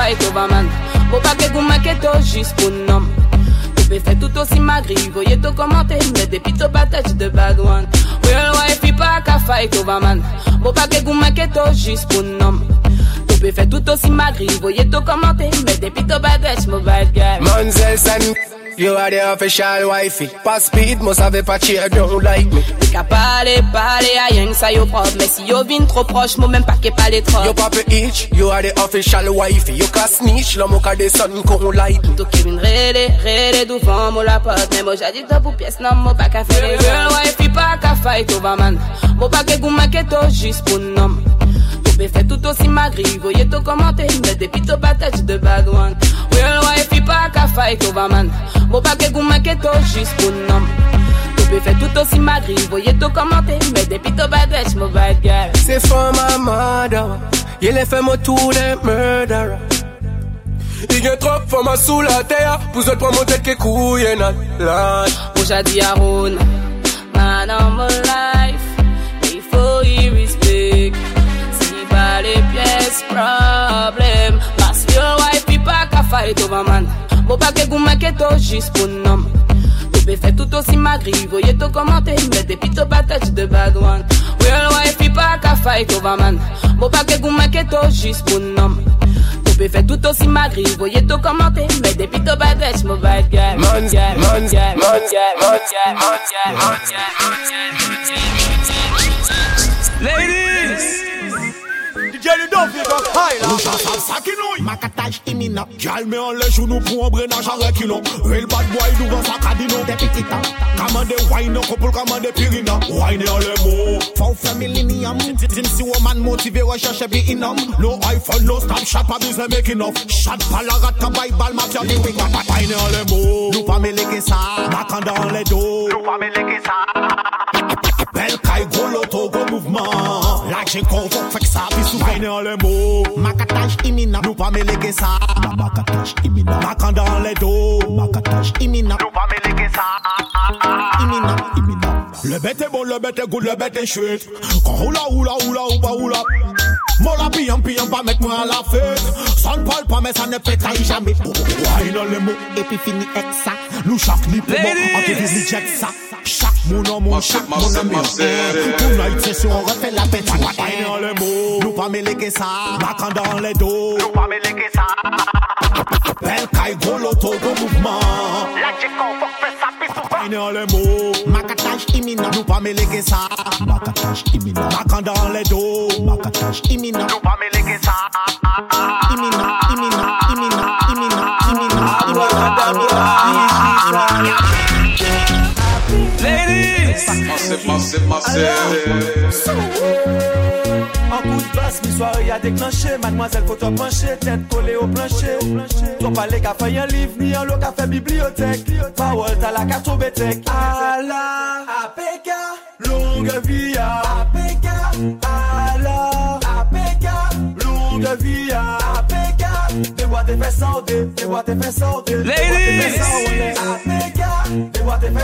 fight over man Mo pa ke gouman ke to jis pou nom Tu peux faire tout aussi magri Voyez to commenter Mais depuis to patate de bad one Real wife pas ka fight over man Mo pa ke gouman ke to jis pou nom Tu peux faire tout aussi magri Voyez to commenter Mais depuis to patate mo bad guy Manzel san You are the official wifey. Pas speed, must have a patchy, don't like me. Yo ka pale, pale, a yen sa yo prop Men si yo vin tro proche, mo men pa ke pale trop Yo pape itch, you are the official wifey. You ka snitch, lo mo ka de son kon like. To ki vin rele, rele douvan mo la pot Men mo jadi to pou pies nan mo pa ka fe de Girl wifey pa ka fight over man. Mo pa ke gouman ke to jis pou nom To be fe tout aussi magri. Voye to komante, men depi to patate de bad one Real wifey pa ka fight over man Mo pa ke gouman ke to jis pou nom. To be fe tout aussi magri. Voye to komante, men depi to patate mo bad girl. C'est for my mother Il est fait mo tout les murderer Il gen trop for ma sous la terre Pour zot prendre mon tête que couille nan land Mo jadi aroun Man on my life Il pièces problem Mas your wife pi pa ka fight over man Mo pa ke gouman ke to jis pou nom Tu peux faire tout aussi magri Voyez to commenter Mais depi to patate de bad one Real wife pi pa ka fight over man Mo pa ke gouman ke to jis pou nom peux faire tout aussi magri Voyez to commenter Mais depi to patate mo bad Mans, Guy, mans, guy, mans, guy, mans, guy, mans, guy, Ladies! Jerry Duffy got high Ou jan sal sakinou Makataj imina Gal me an le jounou pou an brenan jan rekilon Real bad boy douvan sa kadino De pitita Kamande wine koupol kamande pirina Wine an le mo Faw family ni am. Zin si woman motive recherche bi inam No iPhone, no Snapchat, pa bizne making off Shot pa la rat ka bay bal mafia di wing Wine an le mo Nou pa me leke sa Makanda an le do Nou pa me leke sa Bel kay go loto go mouvement La jen kon fok fek sa pi sou Wine an le mo Makataj imina Nou pa me leke sa. Makataj imina Makanda an le do Makataj imina Nou pa me leke sa. Imina Imina Le bête est bon, le bête est good, le bête est chouette. Quand roula, roula, roula, ou pas roula Mon la pillant, pillant, pas mettre moi à la fête. Ça ne parle pas, mais ça ne pétaille jamais Wine an le mo Et puis fini avec ça Nous chaque ni pour moi En qui vise jet ça Chaque mon homme, mon chaque mon homme Pour night session, on refait la fête Wine an le mo Nous pas mêler que ça. Macan dans les dos. Nous pas mêler que ça. Bel kay gros loto, gros mouvement. La j'ai qu'on fait ça, puis souvent. Wine an le mo Makataj imina Nous pas mêler que ça. Makataj imina Macan dans les dos. Makataj imina Nous pas mêler que ça Massive, massive, massive. En coup de basse, mi soirée a déclenché. Mademoiselle faut toi pencher, tête collée au plancher. Ton palais qu'a fait un livre, ni un lot qu'a fait bibliothèque. Parole t'as la carte au bétec. À la APK, longue vie à APK À la APK, longue vie à APK Des boîtes de fesses en dé, des boîtes de fesses en dé Ladies!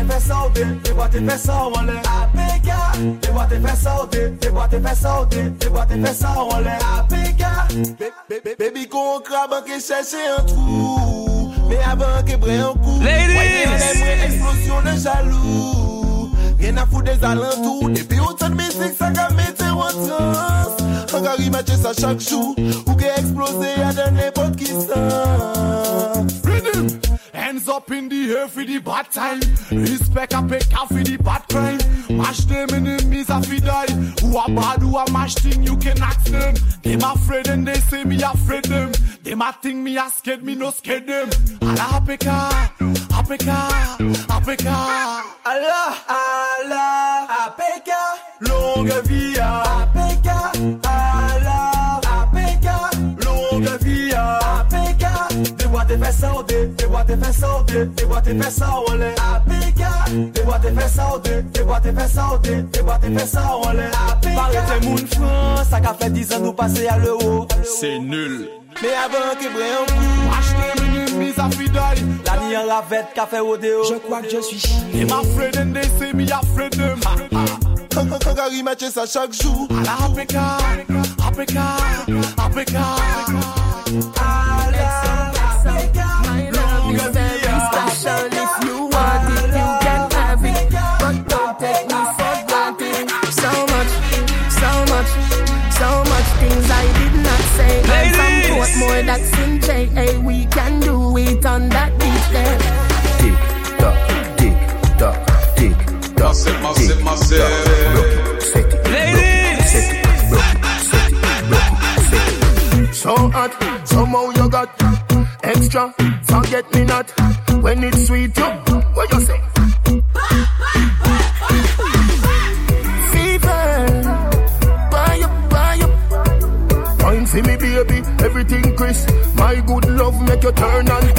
te fè saote, te boa te fè sao an lè APK, te boa te fè saote, te boa te fè saote, te boa te fè sao an lè APK, baby kon kraban ke chèche an trou Me avan ke bre an kou, woye mè mè eksplosyon an jalou Rien à foutre des alentours. Depuis autant de musique, ça a mettre en transe. On a rematché ça chaque jour. Ou qui explosé à n'importe qui ça. Up in the air for the bad time. Respect a out for the bad crime. Mash them enemies a fi die. Who a bad, who a mash thing, you can ask them. Them afraid and they say me afraid them. Them a think me a scared, me no scared them. Allah apeka, apeka, apeka. Allah, Allah, apeka. Longue vie, boite fè saote, fè boite fè saole Apika, fè boite fè saote, fè boite fè saote, fè boite fè saole Apika, pare fè moun fran, sa ka fè 10 an nou pase a le ou Se nul Me avan kebre an kou, achete meni mis à fidèle. La nuit en ravette, café odéo. Je crois que je suis chien. Et ma friend and c'est me a friend them. Quand quand quand ça chaque jour. À la Africa, Africa, Africa. So hot, somehow you got extra. Forget me not when it's sweet. You, what you say? Up. Me, baby, everything crisp. My good love make you turn and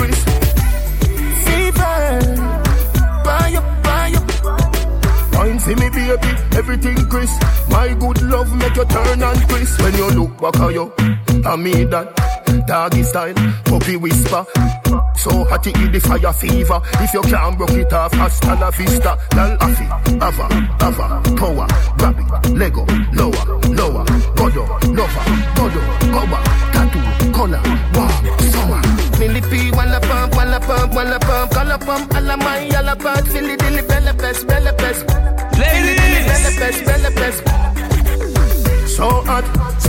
for me, baby, everything crisp. My good love make you turn and crisp. When you look back at you, I mean that. Doggy style, puppy whisper. So hot it the fire fever. If you can't broke it off, hasta la vista. Lal afi, ava, ava, power, grab it, Lego, lower, lower, godo, lover, godo, power, tattoo, color, warm, summer. Millipede, walla pump, walla pump, walla pump, color pump, alla my, alla part, filly dilly,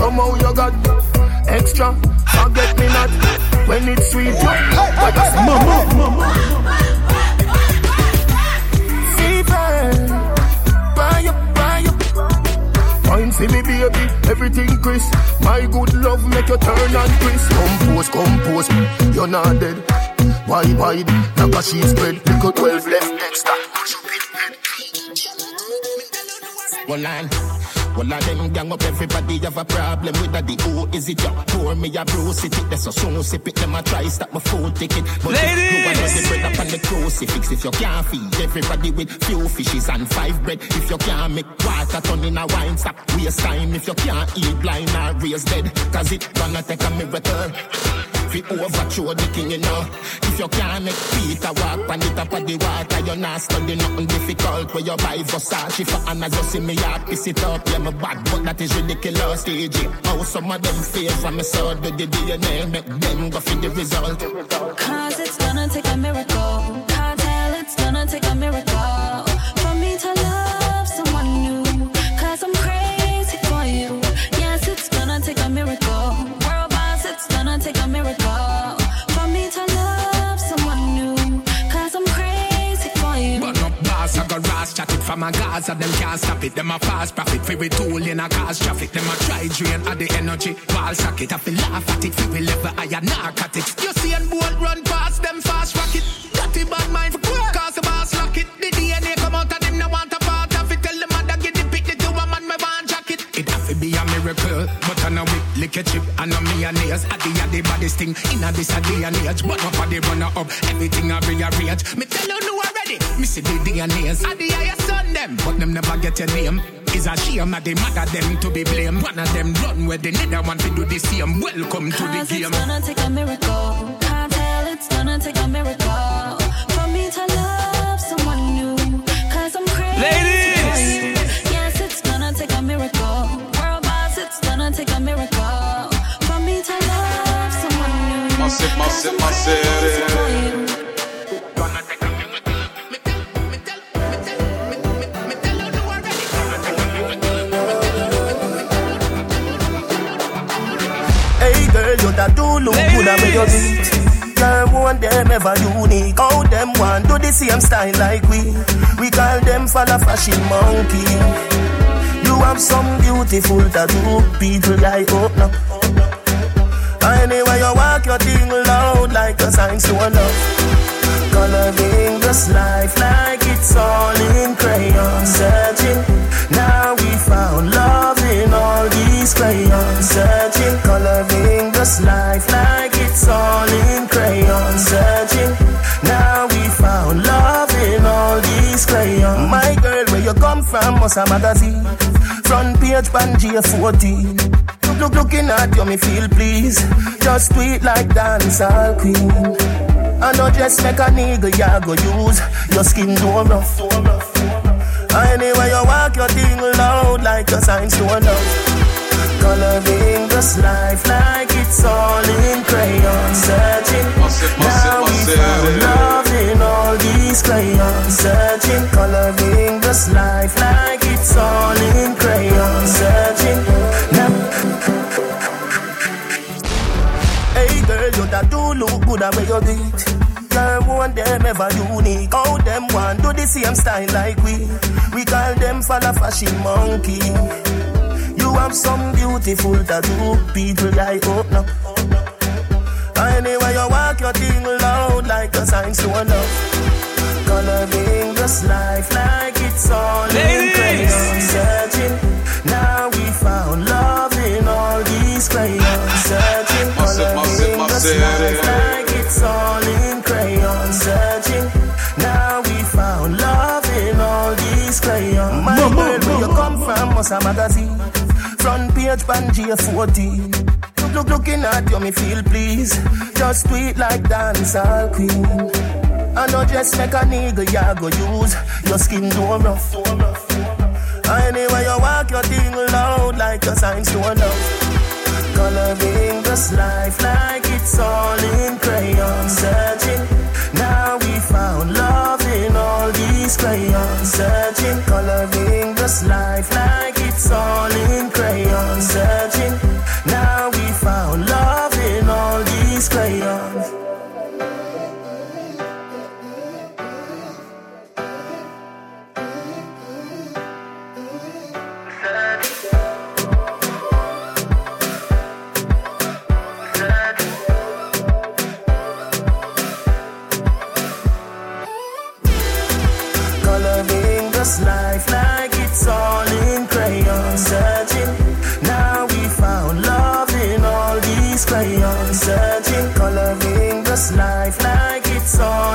somehow you got extra. Forget me not when it's sweet. What I say? Mama, Fever, buy up, buy up. Wine for me, baby, everything crisp. My good love make you turn and crisp. Compose, compose, you're not dead. Wide, wide, like a sheet spread. Little 12 left extra. One line. Well, of them gang up, everybody have a problem with that. The who is it? You pour me a bruise it. That's so soon sip it. Them a try stop my food ticket. But Ladies. you want the bread up on the crucifix. If you can't feed everybody with few fishes and five bread. If you can't make water turn in a wine, stop waste time. If you can't eat blind or raise dead, cause it gonna take a miracle. Fi overthrow the king, you know. If you can't make Peter walk on the top of the water, you're not studying nothing difficult. Where you buy Versace for Anna, just see me out, piss it up. Yeah, my bad, but that is ridiculous. DJ, how some of them favor me so do the DNA, make them go for the result. Cause it's gonna take a miracle. From a Gaza, them can't stop it. Them a fast profit, fi we tool in a cause traffic. Them a try drain of the energy, wall socket. I feel laugh at it, fi we level higher narcotics. Usain Bolt run past them fast rocket. Dirty bad mind, for cause the boss lock it. The DNA come out of them, no want a part of it. Tell them mother get the pick, the two a man me want jacket. It have to be a miracle, but I know it lick a chip. I know me and nails, I the a the baddest thing in a this a day and age. But up a the runner up, everything I rearrange. Me tell you no already, me see the DNAs. I the highest son them, but them never get your name. Is a shame that they mother them to be blamed. One of them run where they neither want to do the same. Welcome to the Cause game. it's gonna take a miracle. Can't tell it's gonna take a miracle. For me to love someone new. Cause I'm crazy. Ladies. Yes, it's gonna take a miracle. World boss, it's gonna take a miracle. For me to love someone new. Massive, Cause massive, I'm crazy massive. That do look good at where you beat. Girl, one them ever unique. How them want do the same style like we. We call them follow fashion monkey. You have some beautiful tattoo, people like oh, up now. Anyway, you walk your thing loud like a sign to a love. Coloring this life like it's all in crayon. Searching, now we found love in all these crayons. Searching, coloring just life like it's all in crayon searching. Now we found love in all these crayons. My girl, where you come from? Was a magazine. Front page, Pangea 14. Look, look, looking at you, me feel please. Just tweet like dancer queen. I know just make a nigga, ya go use. Your skin so rough. Anyway, you walk your thing loud like your sign to a. Coloring this life like it's all in crayon. Searching, now we found love in all these crayons. Searching, coloring this life like it's all in crayon. Searching, now. Hey girl, you that do look good at where you do. Girl, want them ever unique. How them want do the same style like we. We call them follow fashion monkey. You have some beautiful tattoo, people I open up. Anyway, you walk your thing loud like a sign to love. Coloring this life like it's all in Ladies! crayon. Searching, now we found love in all these crayons. Searching, coloring this life like it's all in crayon. Searching, now we found love in all these crayons. My girl, where you come from? Must a magazine. Page pan J14. Look, look, looking at you, me feel please. Just tweet like dancehall queen. I know just make a nigga, ya go use your skin too rough. Anyway, you walk your thing loud like a sign to love. Coloring this life like it's all in crayon. Searching, coloring this life like it's all